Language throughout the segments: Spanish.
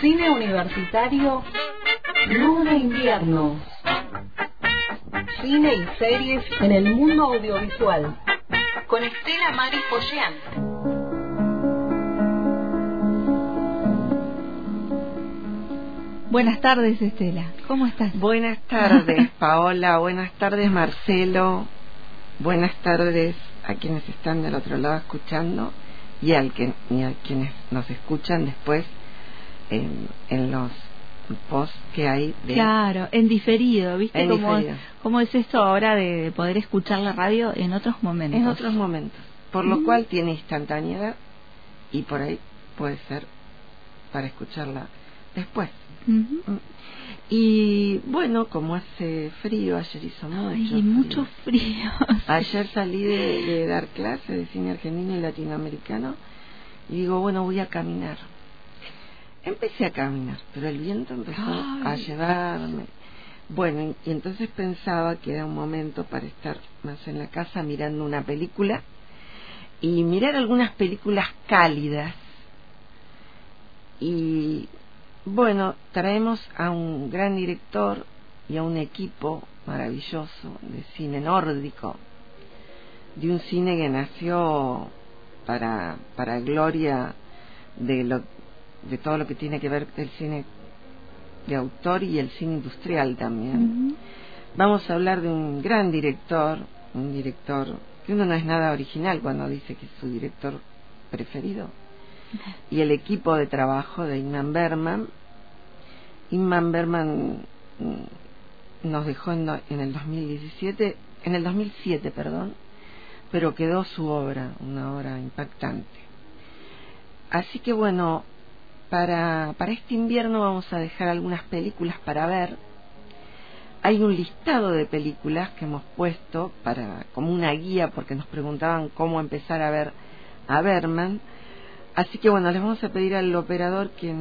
Cine universitario, Luna Invierno. Cine y series en el mundo audiovisual. Con Estela Mari Pollán. Buenas tardes, Estela. ¿Cómo estás? Buenas tardes, Paola. Buenas tardes, Marcelo. Buenas tardes a quienes están del otro lado escuchando y, al que, y a quienes nos escuchan después en, en los posts que hay de Claro, en diferido, ¿viste? En cómo, diferido. cómo es esto ahora de poder escuchar la radio en otros momentos? en otros momentos, por lo Mm. cual tiene instantaneidad y por ahí puede ser para escucharla después. Ujú. Y bueno, como hace frío, ayer hizo mucho Ay, frío. mucho frío. Ayer salí de, de dar clase de cine argentino y latinoamericano y digo, bueno, voy a caminar. Empecé a caminar, pero el viento empezó Ay. a llevarme. Bueno, y, y entonces pensaba que era un momento para estar más en la casa mirando una película y mirar algunas películas cálidas. Y bueno, traemos a un gran director y a un equipo maravilloso de cine nórdico, de un cine que nació para, para gloria de, lo, de todo lo que tiene que ver el cine de autor y el cine industrial también. Vamos a hablar de un gran director, un director que uno no es nada original cuando dice que es su director preferido, y el equipo de trabajo de Inman Berman. Inman Berman mm, nos dejó en, en el 2017, en el 2007, perdón, pero quedó su obra, una obra impactante. Así que bueno, para, para este invierno vamos a dejar algunas películas para ver. Hay un listado de películas que hemos puesto para como una guía porque nos preguntaban cómo empezar a ver a Berman. Así que bueno, les vamos a pedir al operador que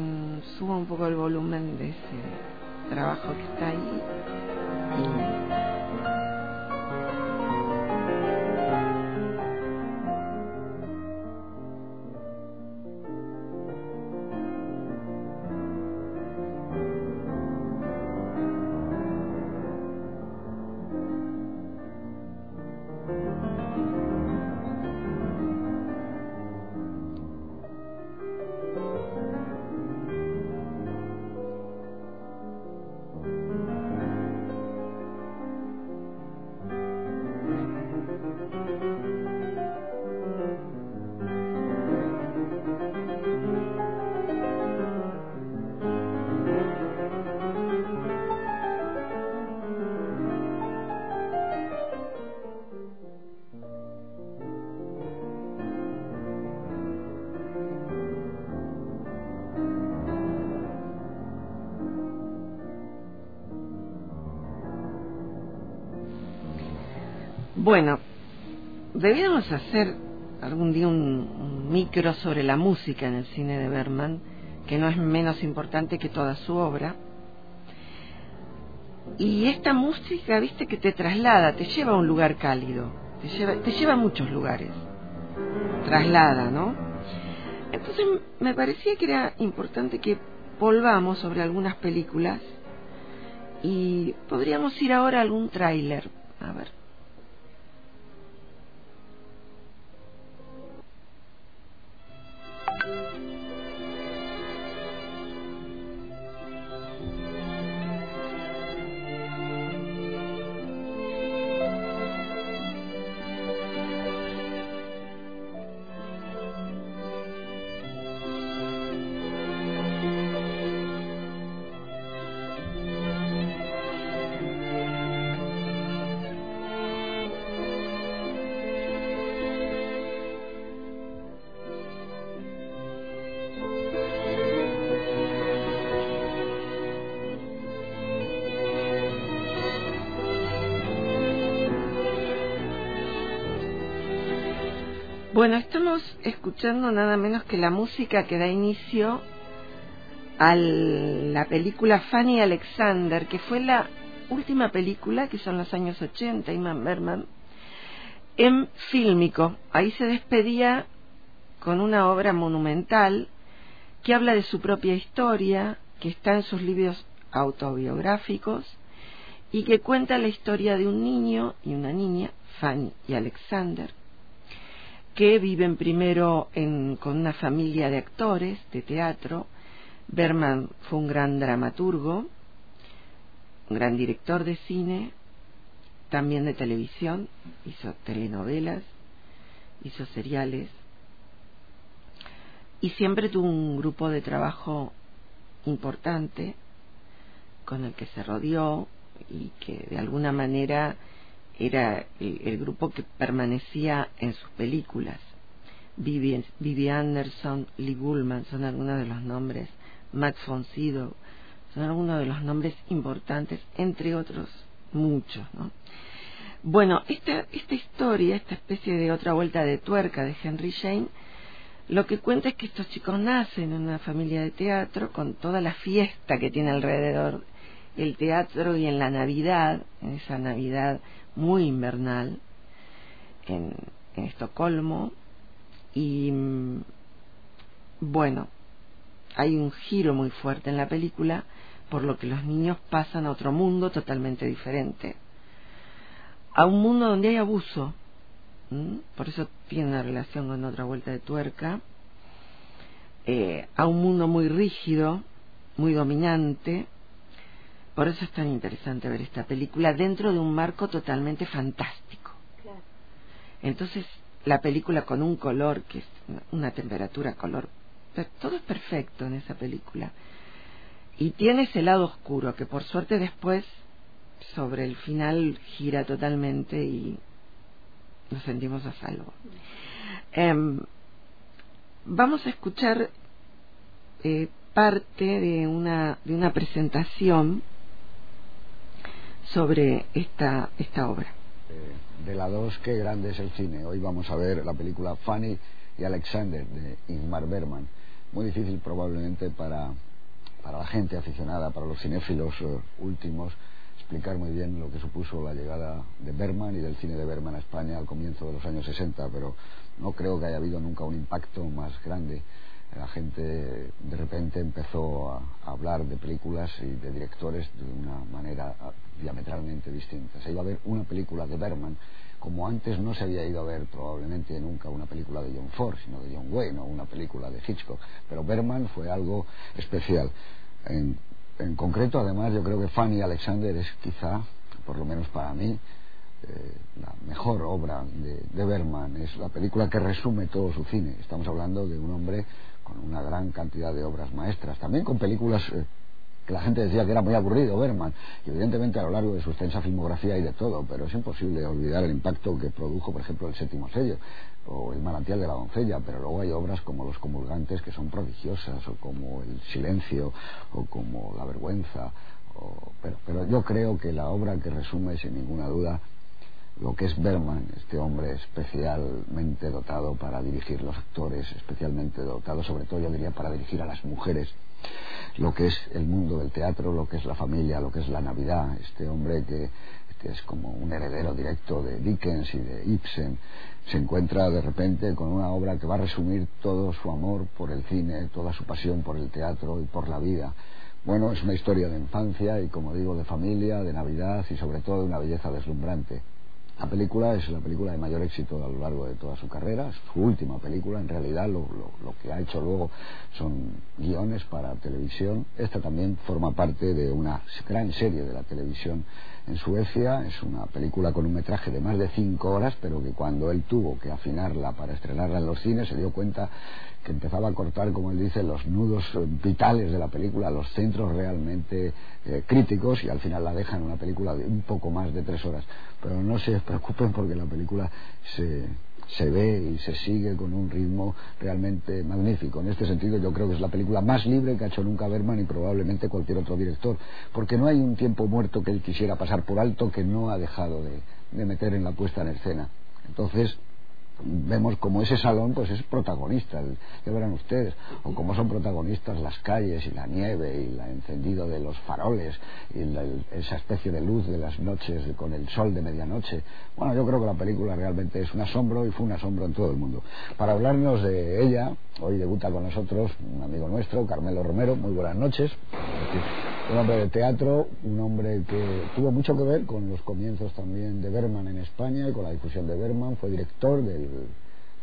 suba un poco el volumen de ese trabajo que está ahí. Bueno, debiéramos hacer algún día un, un micro sobre la música en el cine de Berman, que no es menos importante que toda su obra. Y esta música, viste, que te traslada, te lleva a un lugar cálido, te lleva, te lleva a muchos lugares, traslada, ¿no? Entonces me parecía que era importante que volvamos sobre algunas películas y podríamos ir ahora a algún tráiler, a ver. Escuchando nada menos que la música que da inicio a la película Fanny Alexander, que fue la última película, que son los años 80, Iman Berman, en fílmico. Ahí se despedía con una obra monumental que habla de su propia historia, que está en sus libros autobiográficos y que cuenta la historia de un niño y una niña, Fanny y Alexander, que viven primero con una familia de actores de teatro. Berman fue un gran dramaturgo, un gran director de cine, también de televisión, hizo telenovelas, hizo seriales y siempre tuvo un grupo de trabajo importante con el que se rodeó y que de alguna manera era el, grupo que permanecía en sus películas. Vivi, Anderson, Lee Gullman son algunos de los nombres, Max von Sydow, son algunos de los nombres importantes, entre otros muchos. ¿no? Bueno, esta, esta historia, esta especie de otra vuelta de tuerca de Henry Jane, lo que cuenta es que estos chicos nacen en una familia de teatro con toda la fiesta que tiene alrededor el teatro y en la Navidad, en esa Navidad muy invernal, en, en Estocolmo. Y mm, bueno, hay un giro muy fuerte en la película, por lo que los niños pasan a otro mundo totalmente diferente. A un mundo donde hay abuso, por eso tiene una relación con otra vuelta de tuerca, eh, a un mundo muy rígido, muy dominante, por eso es tan interesante ver esta película dentro de un marco totalmente fantástico. Entonces, la película con un color, que es una temperatura, color, todo es perfecto en esa película. Y tiene ese lado oscuro que por suerte después, sobre el final, gira totalmente y nos sentimos a salvo. Em, vamos a escuchar eh, parte de una, de una presentación sobre esta, esta obra. Eh, de la dos, qué grande es el cine. Hoy vamos a ver la película Fanny y Alexander de Ingmar Bergman. Muy difícil probablemente para, para la gente aficionada, para los cinéfilos eh, últimos, explicar muy bien lo que supuso la llegada de Bergman y del cine de Bergman a España al comienzo de los años 60, pero no creo que haya habido nunca un impacto más grande la gente de repente empezó a, hablar de películas y de directores de una manera ah, diametralmente distinta. Se iba a ver una película de Berman como antes no se había ido a ver probablemente nunca una película de John Ford, sino de John Wayne o una película de Hitchcock. Pero Berman fue algo especial. En, concreto, además, yo creo que Fanny Alexander es quizá, por lo menos para mí, eh, la mejor obra de, de Berman. Es la película que resume todo su cine. Estamos hablando de un hombre con una gran cantidad de obras maestras, también con películas eh, que la gente decía que era muy aburrido Berman, y evidentemente a lo largo de su extensa filmografía hay de todo, pero es imposible olvidar el impacto que produjo, por ejemplo, El séptimo sello o El manantial de la doncella, pero luego hay obras como Los comulgantes que son prodigiosas, o como El silencio, o como La vergüenza, pero, pero yo creo que la obra que resume sin ninguna duda lo que es Berman, este hombre especialmente dotado para dirigir los actores, especialmente dotado sobre todo yo diría para dirigir a las mujeres, lo que es el mundo del teatro, lo que es la familia, lo que es la Navidad, este hombre que, es como un heredero directo de Dickens y de Ibsen, se encuentra de repente con una obra que va a resumir todo su amor por el cine, toda su pasión por el teatro y por la vida. Bueno, es una historia de infancia y, como digo, de familia, de Navidad y sobre todo de una belleza deslumbrante. La película es la película de mayor éxito a lo largo de toda su carrera, es su última película, en realidad lo, lo, que ha hecho luego son guiones para televisión. Esta también forma parte de una gran serie de la televisión en Suecia, es una película con un metraje de más de cinco horas, pero que cuando él tuvo que afinarla para estrenarla en los cines se dio cuenta que empezaba a cortar, como él dice, los nudos vitales de la película, los centros realmente eh, críticos y al final la dejan una película de un poco más de tres horas. Pero no se preocupen porque la película se, se ve y se sigue con un ritmo realmente magnífico. En este sentido yo creo que es la película más libre que ha hecho nunca Berman y probablemente cualquier otro director, porque no hay un tiempo muerto que él quisiera pasar por alto que no ha dejado de, de meter en la puesta en escena. Entonces, vemos como ese salón pues es protagonista, el, ya verán ustedes, o como son protagonistas las calles y la nieve y el encendido de los faroles y esa especie de luz de las noches con el sol de medianoche. Bueno, yo creo que la película realmente es un asombro y fue un asombro en todo el mundo. Para hablarnos de ella, hoy debuta con nosotros un amigo nuestro, Carmelo Romero. Muy buenas noches. Un hombre de teatro, un hombre que tuvo mucho que ver con los comienzos también de Berman en España y con la difusión de Berman. Fue director del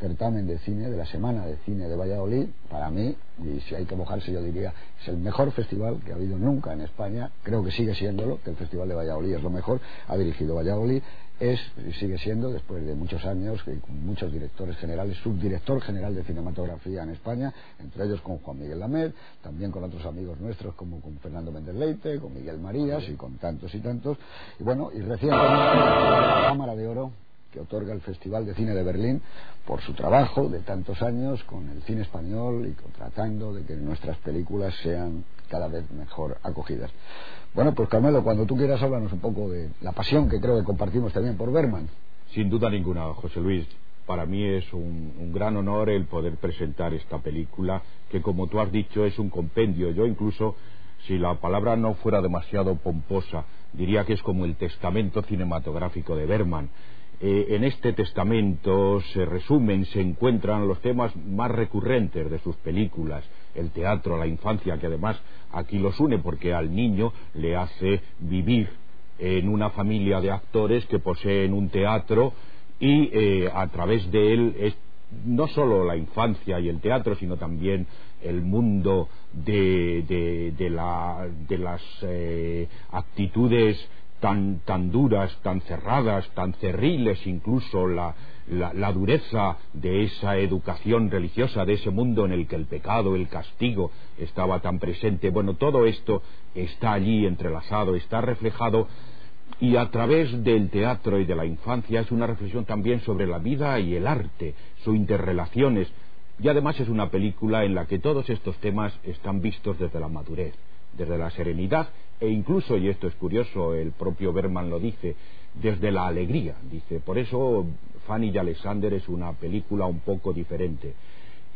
certamen de cine, de la Semana de Cine de Valladolid, para mí, y si hay que mojarse yo diría, es el mejor festival que ha habido nunca en España, creo que sigue siéndolo, que el Festival de Valladolid es lo mejor, ha dirigido Valladolid, es y sigue siendo, después de muchos años, que con muchos directores generales, subdirector general de cinematografía en España, entre ellos con Juan Miguel Lamed, también con otros amigos nuestros como con Fernando Méndez Leite, con Miguel Marías y con tantos y tantos, y bueno, y recientemente la Cámara de Oro que otorga el Festival de Cine de Berlín por su trabajo de tantos años con el cine español y tratando de que nuestras películas sean cada vez mejor acogidas. Bueno, pues Carmelo, cuando tú quieras háblanos un poco de la pasión que creo que compartimos también por Berman. Sin duda ninguna, José Luis. Para mí es un, gran honor el poder presentar esta película, que como tú has dicho es un compendio. Yo incluso, si la palabra no fuera demasiado pomposa, diría que es como el testamento cinematográfico de Berman. Eh, en este testamento se resumen, se encuentran los temas más recurrentes de sus películas, el teatro, la infancia, que además aquí los une porque al niño le hace vivir en una familia de actores que poseen un teatro y eh, a través de él es no solo la infancia y el teatro, sino también el mundo de, las eh, actitudes tan, tan duras, tan cerradas, tan cerriles, incluso la, la, dureza de esa educación religiosa, de ese mundo en el que el pecado, el castigo estaba tan presente. Bueno, todo esto está allí entrelazado, está reflejado y a través del teatro y de la infancia es una reflexión también sobre la vida y el arte, sus interrelaciones. Y además es una película en la que todos estos temas están vistos desde la madurez, desde la serenidad e incluso, y esto es curioso, el propio Berman lo dice, desde la alegría. Dice, por eso Fanny y Alexander es una película un poco diferente.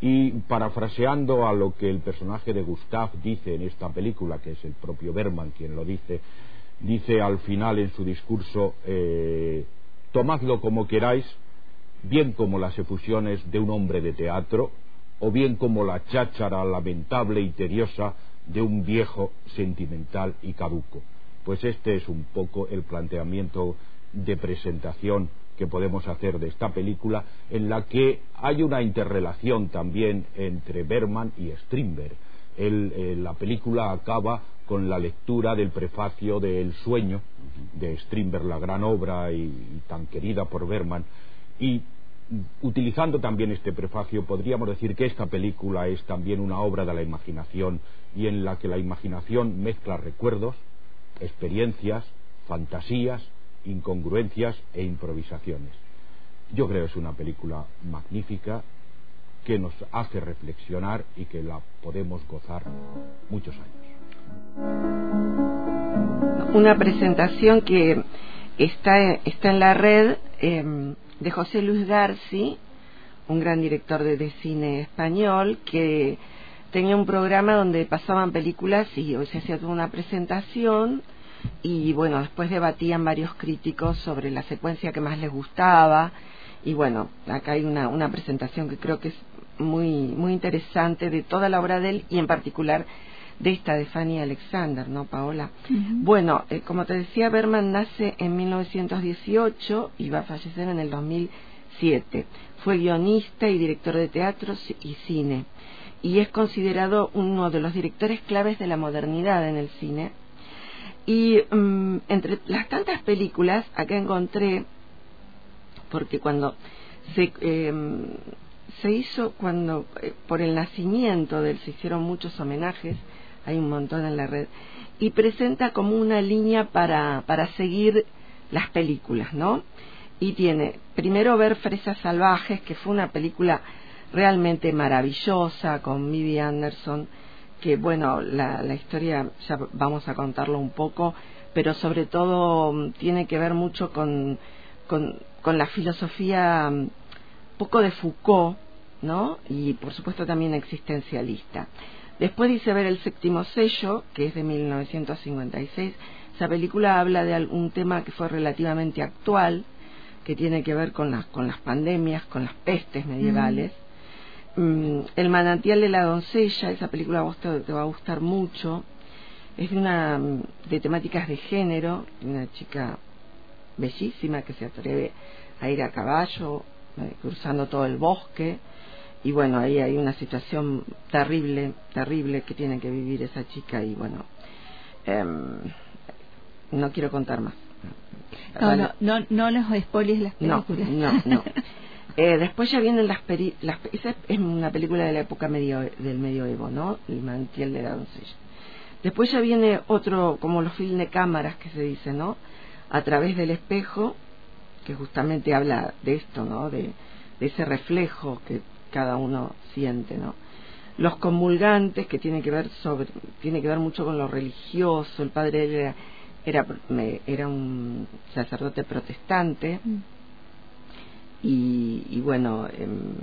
Y parafraseando a lo que el personaje de Gustav dice en esta película, que es el propio Berman quien lo dice, dice al final en su discurso, eh, tomadlo como queráis, bien como las efusiones de un hombre de teatro, o bien como la cháchara lamentable y tediosa de un viejo sentimental y caduco. Pues este es un poco el planteamiento de presentación que podemos hacer de esta película, en la que hay una interrelación también entre Berman y Strindberg. Eh, la película acaba con la lectura del prefacio de El sueño de Strindberg, la gran obra y, y tan querida por Berman, y utilizando también este prefacio, podríamos decir que esta película es también una obra de la imaginación y en la que la imaginación mezcla recuerdos, experiencias, fantasías, incongruencias e improvisaciones. Yo creo que es una película magnífica que nos hace reflexionar y que la podemos gozar muchos años. Una presentación que está, está en la red. Eh, de José Luis Garci, un gran director de, cine español, que tenía un programa donde pasaban películas y se hacía toda una presentación y bueno, después debatían varios críticos sobre la secuencia que más les gustaba y bueno, acá hay una, una presentación que creo que es muy, muy interesante de toda la obra de él y en particular de esta de Fanny Alexander, ¿no, Paola? Bueno, eh, como te decía, Berman nace en 1918 y va a fallecer en el 2007. Fue guionista y director de teatro y cine y es considerado uno de los directores claves de la modernidad en el cine. Y mm, entre las tantas películas, acá encontré, porque cuando se, em, se hizo, cuando eh, por el nacimiento de él se hicieron muchos homenajes, hay un montón en la red, y presenta como una línea para, para seguir las películas, ¿no? Y tiene, primero ver Fresas Salvajes, que fue una película realmente maravillosa con Vivi Anderson, que bueno, la, la historia ya vamos a contarlo un poco, pero sobre todo mm, tiene que ver mucho con, con, la filosofía mm, poco de Foucault, ¿no? Y por supuesto también existencialista. Después dice ver el séptimo sello, que es de 1956. Esa película habla de un tema que fue relativamente actual, que tiene que ver con las, con las pandemias, con las pestes medievales. Mm, el manantial de la doncella, esa película te, va a gustar mucho. Es de, una, de temáticas de género, una chica bellísima que se atreve a ir a caballo, eh, cruzando todo el bosque. Y bueno, ahí hay una situación terrible, terrible que tiene que vivir esa chica y bueno, em, no quiero contar más. No, no, no, no los spoiles las películas. No, no, no. Eh, después ya vienen las, las esa es una película de la época medio del medioevo, ¿no? El mantiel de la doncella. Después ya viene otro, como los films de cámaras que se dice, ¿no? A través del espejo, que justamente habla de esto, ¿no? De, de ese reflejo que cada uno siente, ¿no? Los comulgantes, que tiene que ver sobre, tiene que ver mucho con lo religioso. El padre era era, era un sacerdote protestante mm. Y, y, bueno, em,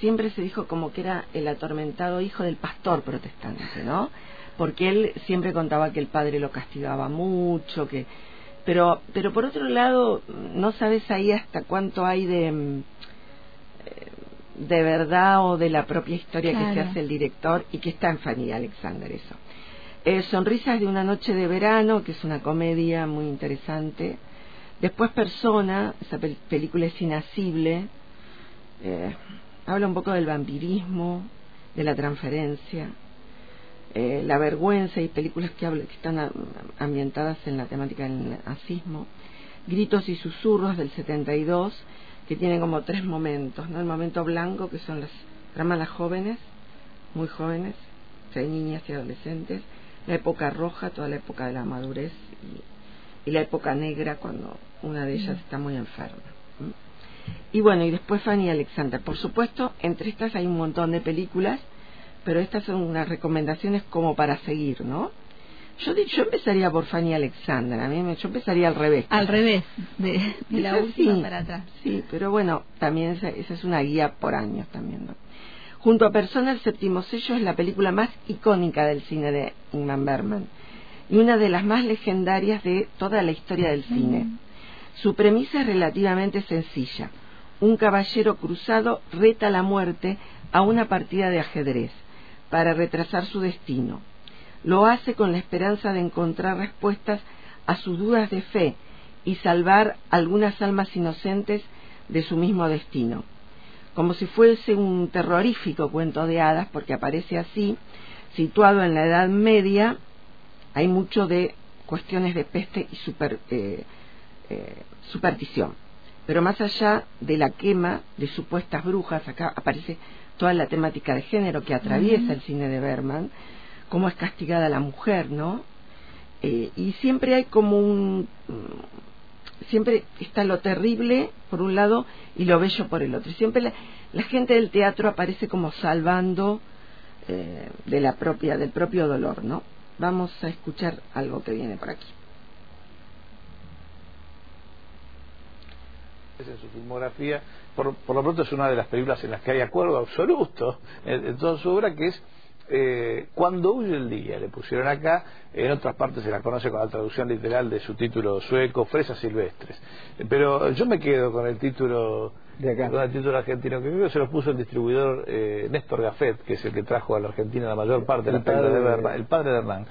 siempre se dijo como que era el atormentado hijo del pastor protestante, ¿no? Porque él siempre contaba que el padre lo castigaba mucho, que pero pero por otro lado no sabes ahí hasta cuánto hay de em, de verdad o de la propia historia que se hace el director y que está en Fanny Alexander eso eh, Sonrisas de una noche de verano, que es una comedia muy interesante. Después Persona, esa película es inasible. Eh, habla un poco del vampirismo, de la transferencia, eh, la vergüenza y películas que, hablan, que están ambientadas en la temática del nazismo. Gritos y susurros del 72, que tienen como tres momentos, ¿no? El momento blanco, que son las dramas jóvenes, muy jóvenes, hay niñas y adolescentes, la época roja, toda la época de la madurez y, la época negra cuando una de ellas está muy enferma. Y bueno, y después Fanny Alexander. Por supuesto, entre estas hay un montón de películas, pero estas son unas recomendaciones como para seguir, ¿no? Yo, yo empezaría por Fanny Alexander, a mí me, yo empezaría al revés. Al revés, de, la última para atrás. Sí, pero bueno, también esa, esa es una guía por años también, ¿no? Junto a Persona, el séptimo sello es la película más icónica del cine de Ingmar Bergman y una de las más legendarias de toda la historia del cine. Su premisa es relativamente sencilla. Un caballero cruzado reta la muerte a una partida de ajedrez para retrasar su destino. Lo hace con la esperanza de encontrar respuestas a sus dudas de fe y salvar algunas almas inocentes de su mismo destino como si fuese un terrorífico cuento de hadas, porque aparece así, situado en la Edad Media, hay mucho de cuestiones de peste y super, eh, eh, superstición. Pero más allá de la quema de supuestas brujas, acá aparece toda la temática de género que atraviesa el cine de Berman, cómo es castigada la mujer, ¿no? Eh, y siempre hay como un siempre está lo terrible por un lado y lo bello por el otro. Siempre la, gente del teatro aparece como salvando de la propia, del propio dolor, ¿no? Vamos a escuchar algo que viene por aquí. en su filmografía, por, por, lo pronto es una de las películas en las que hay acuerdo absoluto en toda su obra, que es eh, Cuando huye el día, le pusieron acá, en otras partes se la conoce con la traducción literal de su título sueco, Fresas Silvestres. Pero yo me quedo con el título de acá. con el título argentino, que creo que se lo puso el distribuidor eh, Néstor Gafet, que es el que trajo a la Argentina la mayor parte de la de Hernán, el padre de Hernán.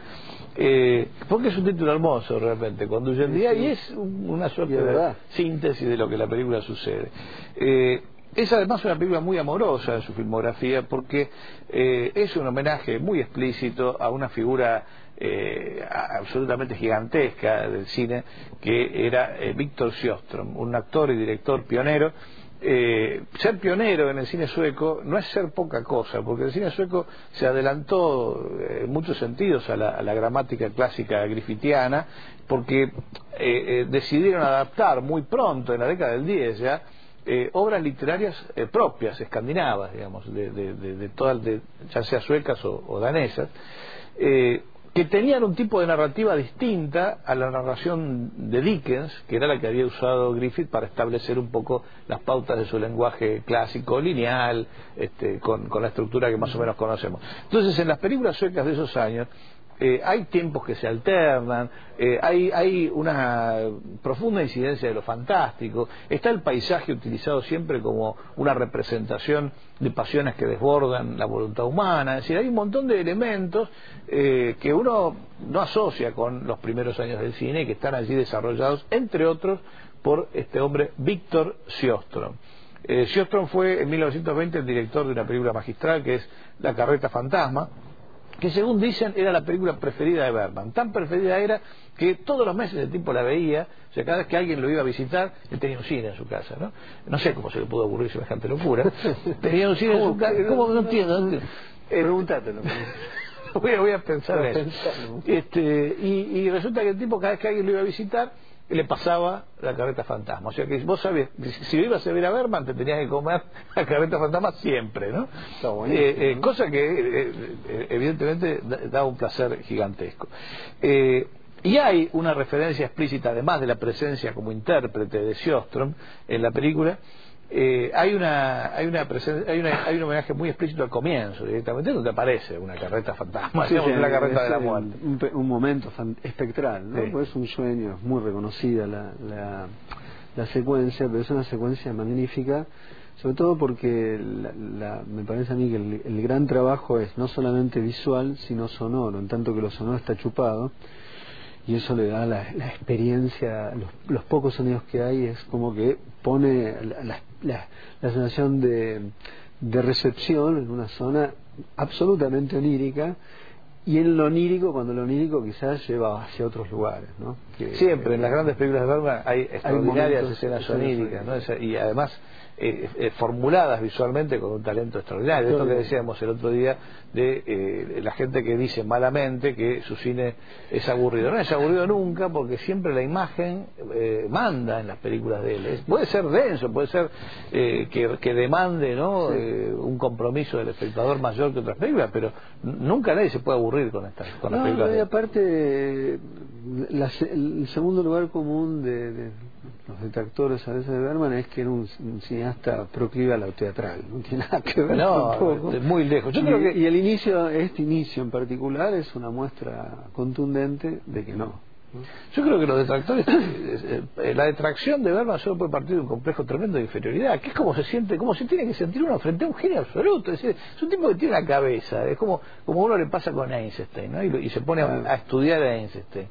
Eh, porque es un título hermoso realmente, Cuando huye el día, y es una suerte de síntesis de lo que la película sucede. Eh, es además una película muy amorosa en su filmografía porque eh, es un homenaje muy explícito a una figura eh, absolutamente gigantesca del cine que era eh, Víctor Sjöström, un actor y director pionero. Ser pionero en el cine sueco no es ser poca cosa, porque el cine sueco se adelantó en muchos sentidos a la, gramática clásica griffithiana, porque decidieron adaptar muy pronto, en la década del 10 ya, eh, obras literarias eh, propias, escandinavas, digamos, de, de, de, todas, ya sea suecas o, danesas, eh, que tenían un tipo de narrativa distinta a la narración de Dickens, que era la que había usado Griffith para establecer un poco las pautas de su lenguaje clásico, lineal, este, con, con la estructura que más o menos conocemos. Entonces, en las películas suecas de esos años, eh, hay tiempos que se alternan, eh, hay, una profunda incidencia de lo fantástico, está el paisaje utilizado siempre como una representación de pasiones que desbordan la voluntad humana, es decir, hay un montón de elementos eh, que uno no asocia con los primeros años del cine y que están allí desarrollados, entre otros, por este hombre Víctor Siostrom. Siostrom fue en 1920 el director de una película magistral que es La carreta fantasma, que según dicen era la película preferida de Berman. Tan preferida era que todos los meses el tipo la veía, o sea, cada vez que alguien lo iba a visitar, él tenía un cine en su casa, ¿no? No sé cómo se le pudo ocurrir semejante locura. tenía un cine en su casa, ¿cómo no entiendo? Eh, Pregúntatelo. voy, a, voy a pensar en eso. Este, y, y resulta que el tipo cada vez que alguien lo iba a visitar, le pasaba la carreta fantasma. O sea que vos sabés, si lo ibas a ver a Berman, te tenías que comer la carreta fantasma siempre, ¿no? Eh, eh, cosa que eh, evidentemente da un placer gigantesco. y hay una referencia explícita, además de la presencia como intérprete de Sjostrom en la película, eh, hay una hay una, hay una hay un homenaje muy explícito al comienzo directamente donde aparece una carreta fantasma sí, la carreta de la muerte un, un momento espectral ¿no? Pues es un sueño es muy reconocida la, la, la secuencia pero es una secuencia magnífica sobre todo porque la, me parece a mí que el, el, gran trabajo es no solamente visual sino sonoro en tanto que lo sonoro está chupado y eso le da la, la experiencia, los, los, pocos sonidos que hay es como que pone la, la, la sensación de, de, recepción en una zona absolutamente onírica y en lo onírico, cuando lo onírico quizás lleva hacia otros lugares. ¿no? Que, Siempre, en las grandes películas de Bergman hay extraordinarias escenas oníricas, ¿no? y además eh, eh, formuladas visualmente con un talento extraordinario. Esto que decíamos el otro día de eh, la gente que dice malamente que su cine es aburrido. No es aburrido nunca porque siempre la imagen eh, manda en las películas de él. puede ser denso, puede ser eh, que, que, demande ¿no? un compromiso del espectador mayor que otras películas, pero nunca nadie se puede aburrir con estas con las películas. No, y aparte, la, el segundo lugar común de, de los detractores a veces de Berman es que era un, un cineasta proclive a lo teatral, no tiene nada que ver no, muy lejos. Yo y, creo que... y el inicio, este inicio en particular es una muestra contundente de que no. Yo creo que los detractores, eh, la detracción de Berman solo puede partir de un complejo tremendo de inferioridad, que es como se siente, como se tiene que sentir uno frente a un genio absoluto. Es, decir, es un tipo que tiene una cabeza, es como, como uno le pasa con Einstein, ¿no? y, y se pone a, a estudiar a Einstein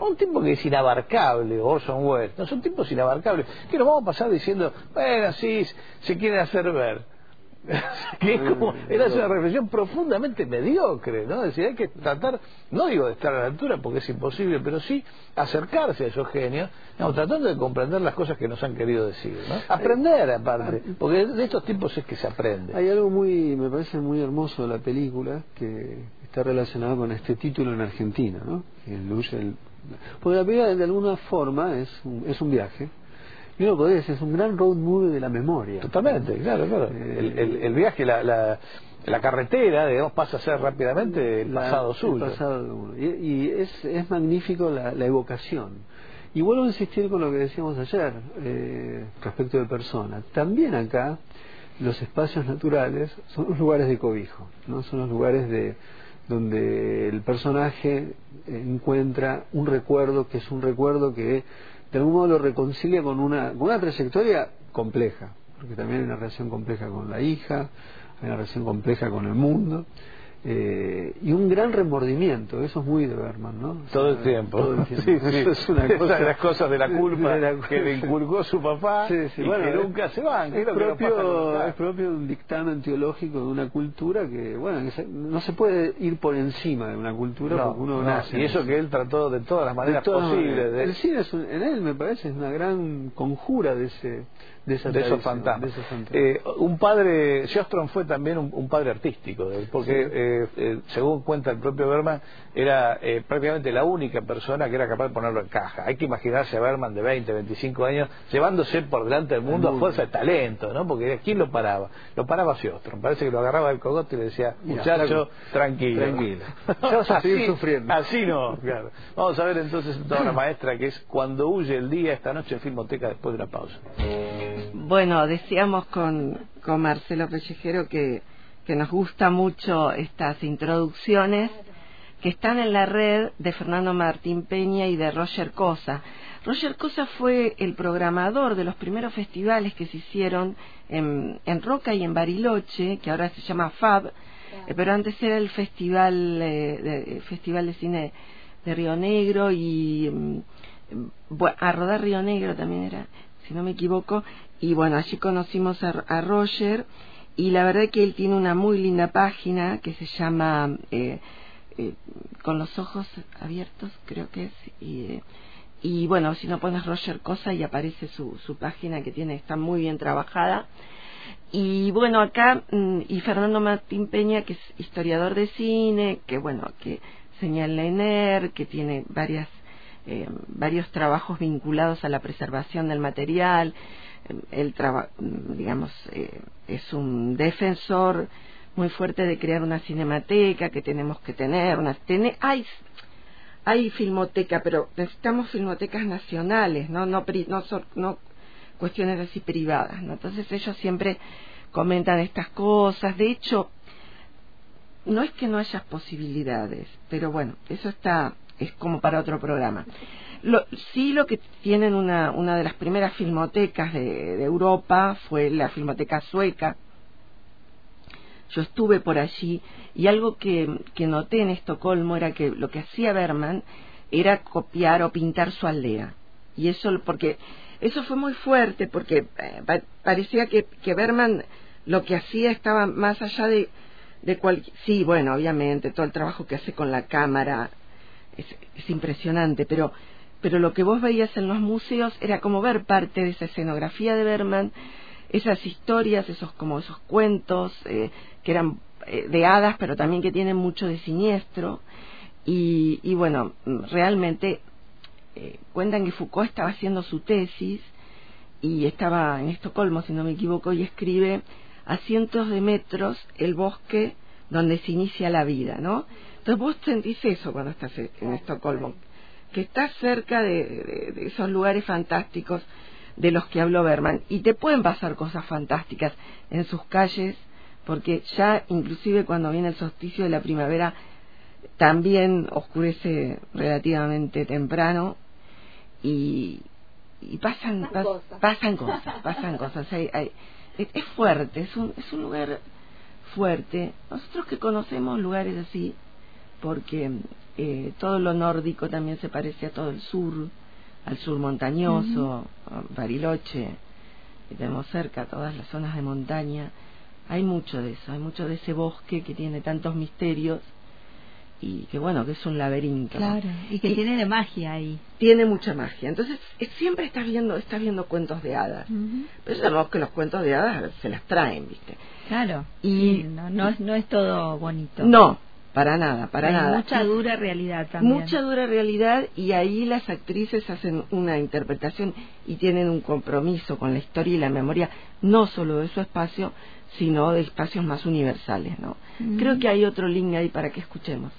un tipo que es inabarcable, Orson Welles, no son tipos inabarcables, que nos vamos a pasar diciendo, bueno, sí, se quieren hacer ver. que es como, era una reflexión profundamente mediocre, ¿no? Es decir, hay que tratar, no digo de estar a la altura porque es imposible, pero sí acercarse a esos genios, no, tratando de comprender las cosas que nos han querido decir, ¿no? Aprender aparte, porque de estos tipos es que se aprende. Hay algo muy, me parece muy hermoso de la película que está relacionado con este título en Argentina, ¿no? El, el, porque la película de alguna forma es un, es un viaje. Y uno podría decir, es un gran road movie de la memoria. Totalmente, claro, claro. Eh, el, el, el, viaje, la, la, la, carretera, digamos, pasa a ser rápidamente el pasado suyo. El pasado y, y, es, es magnífico la, la, evocación. Y vuelvo a insistir con lo que decíamos ayer eh, respecto de persona. También acá los espacios naturales son los lugares de cobijo, ¿no? Son los lugares de donde el personaje encuentra un recuerdo que es un recuerdo que de algún modo lo reconcilia con una, con una trayectoria compleja, porque también hay una relación compleja con la hija, hay una relación compleja con el mundo, eh, y un gran remordimiento, eso es muy de Berman, ¿no? Todo el tiempo. Todo el tiempo. Sí, sí. Eso es una cosa, de las cosas de la culpa de la, que le inculcó su papá sí. y bueno, que nunca se van. Es, propio, es propio de un dictamen teológico de una cultura que, bueno, que se, no se puede ir por encima de una cultura no, porque uno no, nace. Y eso que él trató de todas las maneras todas posibles. Maneras. De... El cine es un, en él, me parece, es una gran conjura de ese de, esa de esos fantasmas. Eh, un padre, Sjostrom fue también un, un padre artístico, porque porque eh, según cuenta el propio Berman, era eh, prácticamente la única persona que era capaz de ponerlo en caja. Hay que imaginarse a Berman de 20, 25 años llevándose por delante del mundo, a fuerza de talento, ¿no? Porque ¿quién lo paraba? Lo paraba Fiostro. Parece que lo agarraba del cogote y le decía, muchacho, tranquilo. Tranquilo. Vas a seguir sufriendo. Así no, claro. Vamos a ver entonces toda una maestra que es Cuando huye el día, esta noche en Filmoteca después de la pausa. Bueno, decíamos con, con Marcelo Pellejero que, nos gusta mucho estas introducciones que están en la red de Fernando Martín Peña y de Roger Cosa. Roger Cosa fue el programador de los primeros festivales que se hicieron en, en Roca y en Bariloche, que ahora se llama FAB, eh, pero antes era el Festival, eh, de, Festival de Cine de Río Negro y mm, a Rodar Río Negro también era, si no me equivoco, y bueno, allí conocimos a, a Roger y la verdad que él tiene una muy linda página que se llama eh, eh, Con los ojos abiertos, creo que es, y, y bueno, si no pones Roger Cosa y aparece su, su página que tiene, está muy bien trabajada. Y bueno, acá, mm, y Fernando Martín Peña, que es historiador de cine, que bueno, que señala ENER, que tiene varias, eh, varios trabajos vinculados a la preservación del material, él traba, digamos eh, es un defensor muy fuerte de crear una cinemateca que tenemos que tener una hay hay filmoteca pero necesitamos filmotecas nacionales no no no, no cuestiones así privadas ¿no? entonces ellos siempre comentan estas cosas. De hecho no es que no haya posibilidades pero bueno eso está es como para otro programa lo, sí, lo que tienen una, una de las primeras filmotecas de, Europa fue la filmoteca sueca. Yo estuve por allí y algo que, que noté en Estocolmo era que lo que hacía Berman era copiar o pintar su aldea. Y eso, porque eso fue muy fuerte, porque eh, parecía que, que Berman lo que hacía estaba más allá de, de cualquier. Sí, bueno, obviamente, todo el trabajo que hace con la cámara es, es impresionante, pero pero lo que vos veías en los museos era como ver parte de esa escenografía de Berman, esas historias, esos como esos cuentos eh, que eran eh, de hadas, pero también que tienen mucho de siniestro. Y, y bueno, realmente eh, cuentan que Foucault estaba haciendo su tesis y estaba en Estocolmo, si no me equivoco, y escribe a cientos de metros el bosque donde se inicia la vida, ¿no? Entonces vos sentís eso cuando estás en Estocolmo, que está cerca de, esos lugares fantásticos de los que habló Berman. Y te pueden pasar cosas fantásticas en sus calles, porque ya inclusive cuando viene el solsticio de la primavera, también oscurece relativamente temprano y, y pasan, pasan cosas, pasan cosas. es fuerte, es un, es un lugar fuerte. Nosotros que conocemos lugares así, porque eh, todo lo nórdico también se parece a todo el sur, al sur montañoso, Bariloche, tenemos cerca todas las zonas de montaña. Hay mucho de eso, hay mucho de ese bosque que tiene tantos misterios y que bueno, que es un laberinto. Claro, y que tiene de magia ahí. Tiene mucha magia. Entonces, siempre estás viendo, estás viendo cuentos de hadas. Pero sabemos que los cuentos de hadas se las traen, ¿viste? Claro. Y no, no, no es todo bonito. No, para nada, para nada. Mucha dura realidad también. Mucha dura realidad y ahí las actrices hacen una interpretación y tienen un compromiso con la historia y la memoria, no solo de su espacio, sino de espacios más universales, ¿no? Mm. Creo que hay otro link ahí para que escuchemos.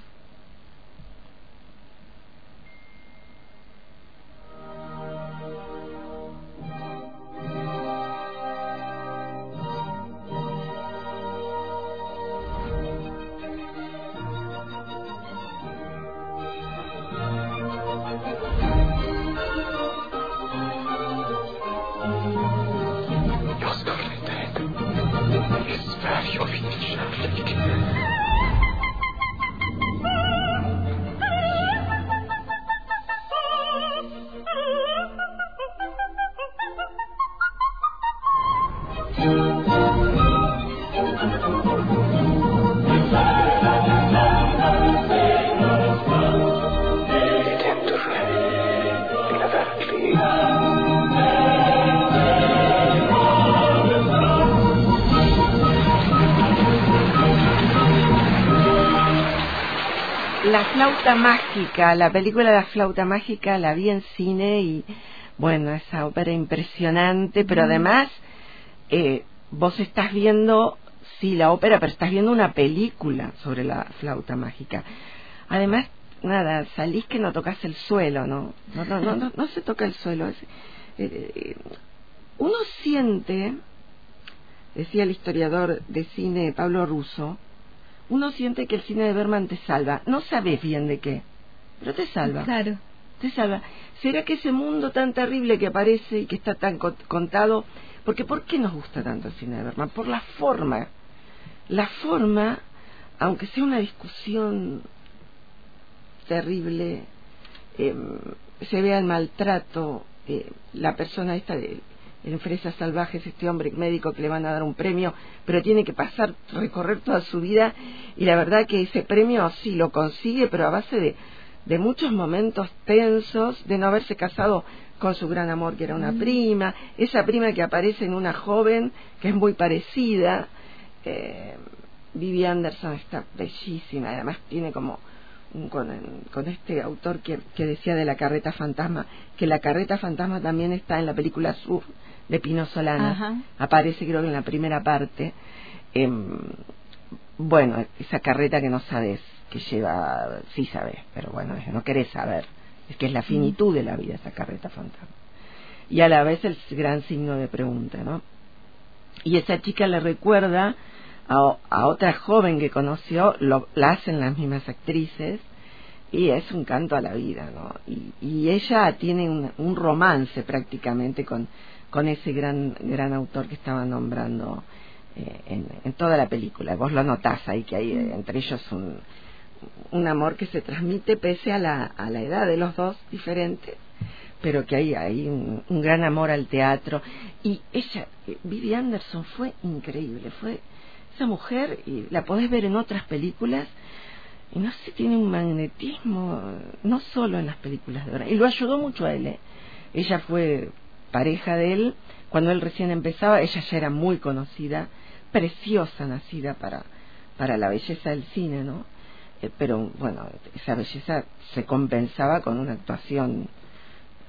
Flauta mágica, la película La flauta mágica la vi en cine y bueno, esa ópera impresionante, pero además eh, vos estás viendo, sí, la ópera, pero estás viendo una película sobre la flauta mágica. Además, nada, salís que no tocas el suelo, ¿no? No, no, no, no, no se toca el suelo. Es, eh, uno siente, decía el historiador de cine Pablo Russo, uno siente que el cine de Berman te salva. No sabes bien de qué, pero te salva. Claro. Te salva. ¿Será que ese mundo tan terrible que aparece y que está tan contado? Porque ¿por qué nos gusta tanto el cine de Berman? Por la forma. La forma, aunque sea una discusión terrible, eh, se vea el maltrato, eh, la persona esta de en Fresas Salvajes, este hombre médico que le van a dar un premio, pero tiene que pasar, recorrer toda su vida, y la verdad que ese premio sí lo consigue, pero a base de, de muchos momentos tensos, de no haberse casado con su gran amor, que era una mm. prima, esa prima que aparece en una joven, que es muy parecida, eh, Vivi Anderson está bellísima, además tiene como con, con, este autor que, que, decía de la carreta fantasma, que la carreta fantasma también está en la película Sur de Pino Solana, aparece creo que en la primera parte. Em, bueno, esa carreta que no sabes que lleva, sí sabes, pero bueno, no querés saber, es que es la finitud de la vida esa carreta fantasma. Y a la vez el gran signo de pregunta, ¿no? Y esa chica le recuerda a, otra joven que conoció, lo, la hacen las mismas actrices, y es un canto a la vida, ¿no? Y, ella tiene un, romance prácticamente con, con ese gran, gran autor que estaba nombrando eh, en, toda la película. Vos lo notás ahí, que hay eh, entre ellos un, un amor que se transmite pese a la, a la edad de los dos diferentes, pero que hay, hay un, un gran amor al teatro. Y ella, eh, Vivi Anderson, fue increíble, fue esa mujer, y la podés ver en otras películas, y no sé, tiene un magnetismo, no solo en las películas de ahora, y lo ayudó mucho a él. ¿eh? Ella fue pareja de él, cuando él recién empezaba, ella ya era muy conocida, preciosa, nacida para, para la belleza del cine, ¿no? Eh, pero bueno, esa belleza se compensaba con una actuación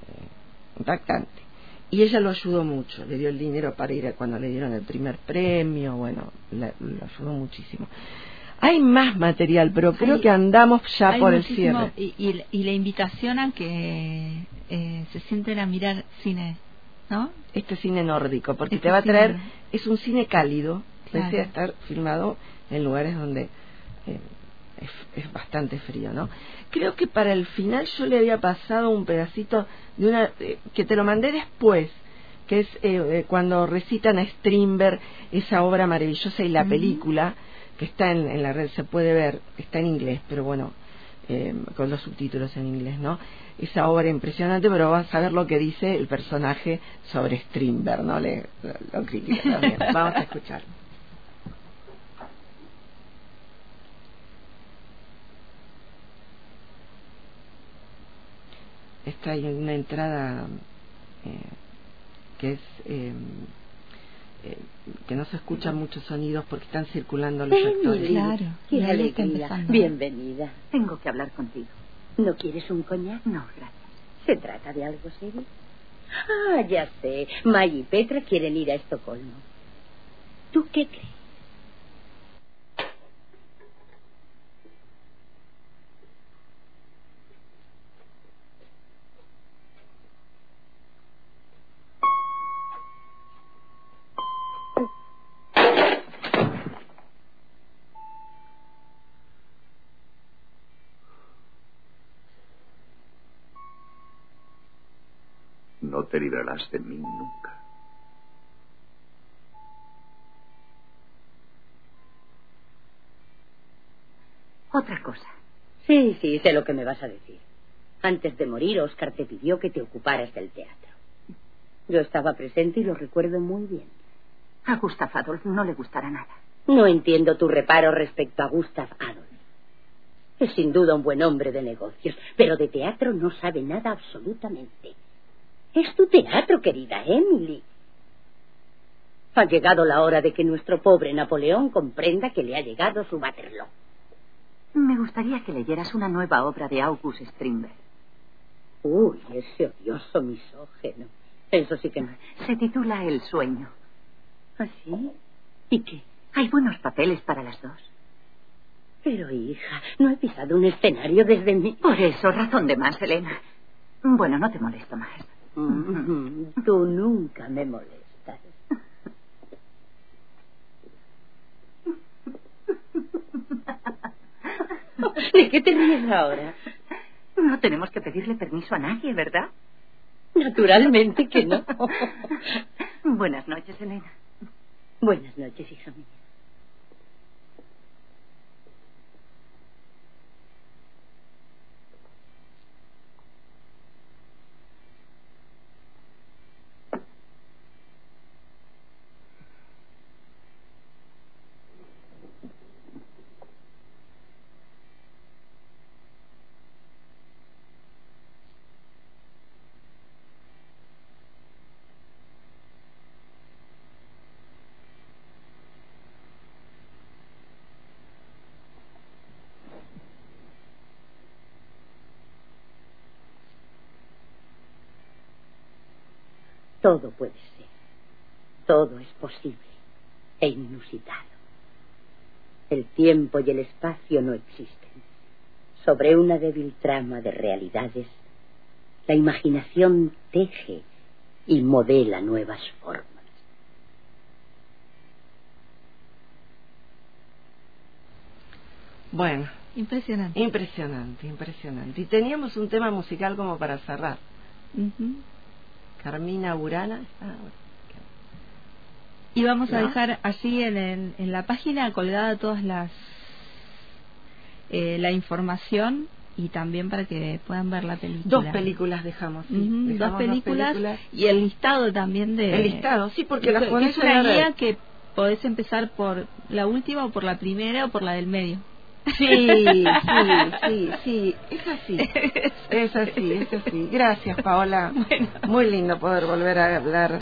eh, impactante y ella lo ayudó mucho, le dio el dinero para ir a cuando le dieron el primer premio, bueno, lo ayudó muchísimo. Hay más material, pero creo que andamos ya por el cierre. Y, y, la invitación a que eh, se sienten a mirar cine, ¿no? Este cine nórdico, porque este te va a traer, es un cine cálido, claro. a estar filmado en lugares donde eh, es, bastante frío, ¿no? Creo que para el final yo le había pasado un pedacito de una eh, que te lo mandé después, que es eh, eh, cuando recitan a Strindberg esa obra maravillosa y la película que está en, la red se puede ver, está en inglés, pero bueno, con los subtítulos en inglés, ¿no? Esa obra impresionante, pero vas a ver lo que dice el personaje sobre Strindberg, ¿no? Le, lo, lo critica también. Vamos a escuchar. esta hay una entrada eh, que es eh, eh, que no se escuchan muchos sonidos porque están circulando los actores. Claro, qué alegría. Bienvenida. Tengo que hablar contigo. ¿No quieres un coñac? No, gracias. ¿Se trata de algo serio? Ah, ya sé. May y Petra quieren ir a Estocolmo. ¿Tú qué crees? Te librarás de mí nunca. Otra cosa. Sí, sí, sé lo que me vas a decir. Antes de morir, Oscar te pidió que te ocuparas del teatro. Yo estaba presente y lo recuerdo muy bien. A Gustav Adolf no le gustará nada. No entiendo tu reparo respecto a Gustav Adolf. Es sin duda un buen hombre de negocios, pero de teatro no sabe nada absolutamente. Es tu teatro, querida Emily. Ha llegado la hora de que nuestro pobre Napoleón comprenda que le ha llegado su Waterloo. Me gustaría que leyeras una nueva obra de August Strindberg. Uy, ese odioso misógeno. Eso sí que no. Se titula El sueño. ¿Ah, sí? ¿Y qué? Hay buenos papeles para las dos. Pero, hija, no he pisado un escenario desde mi... Por eso, razón de más, Elena. Bueno, no te molesto más. Tú nunca me molestas. ¿De qué te ríes ahora? No tenemos que pedirle permiso a nadie, ¿verdad? Naturalmente que no. Buenas noches, Elena. Buenas noches, hija mía. Todo puede ser. Todo es posible e inusitado. El tiempo y el espacio no existen. Sobre una débil trama de realidades, la imaginación teje y modela nuevas formas. Bueno, Impresionante. impresionante, impresionante. Y teníamos un tema musical como para cerrar. Ujú. Carmina Burana. Ah, Y vamos a dejar allí en, el- en la página colgada todas las eh, la información y también para que puedan ver la película. Dos películas dejamos, sí. Dejamos dos películas y el listado también de El listado, sí, porque las podés es una guía que podés empezar por la última o por la primera o por la del medio. Sí, sí, sí, sí, es así, es así, es así. Gracias, Paola. Muy lindo poder volver a hablar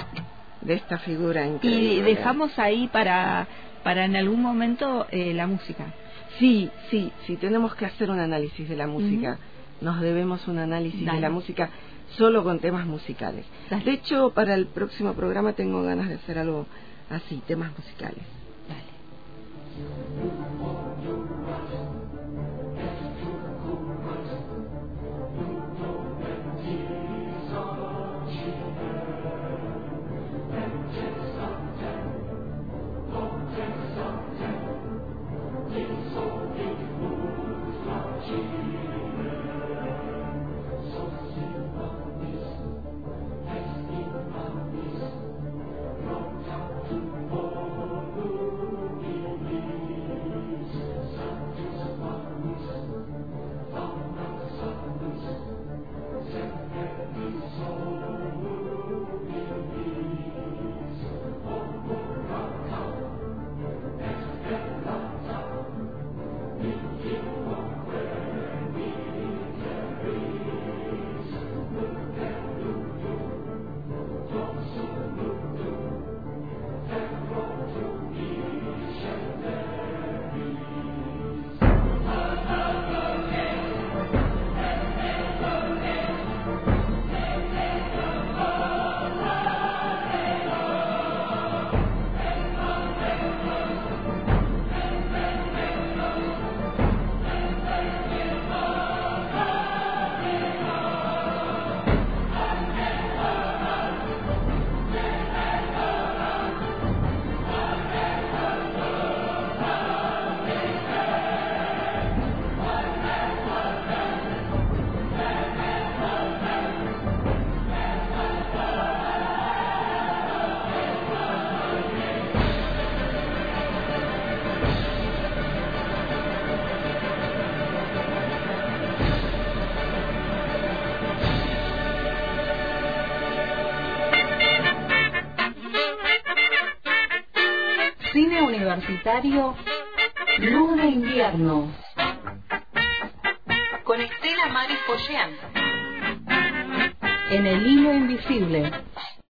de esta figura Y dejamos ahí para para en algún momento eh, la música. Sí, sí, sí, tenemos que hacer un análisis de la música. Nos debemos un análisis Dale. de la música solo con temas musicales. Dale. De hecho, para el próximo programa tengo ganas de hacer algo así, temas musicales. Cine Universitario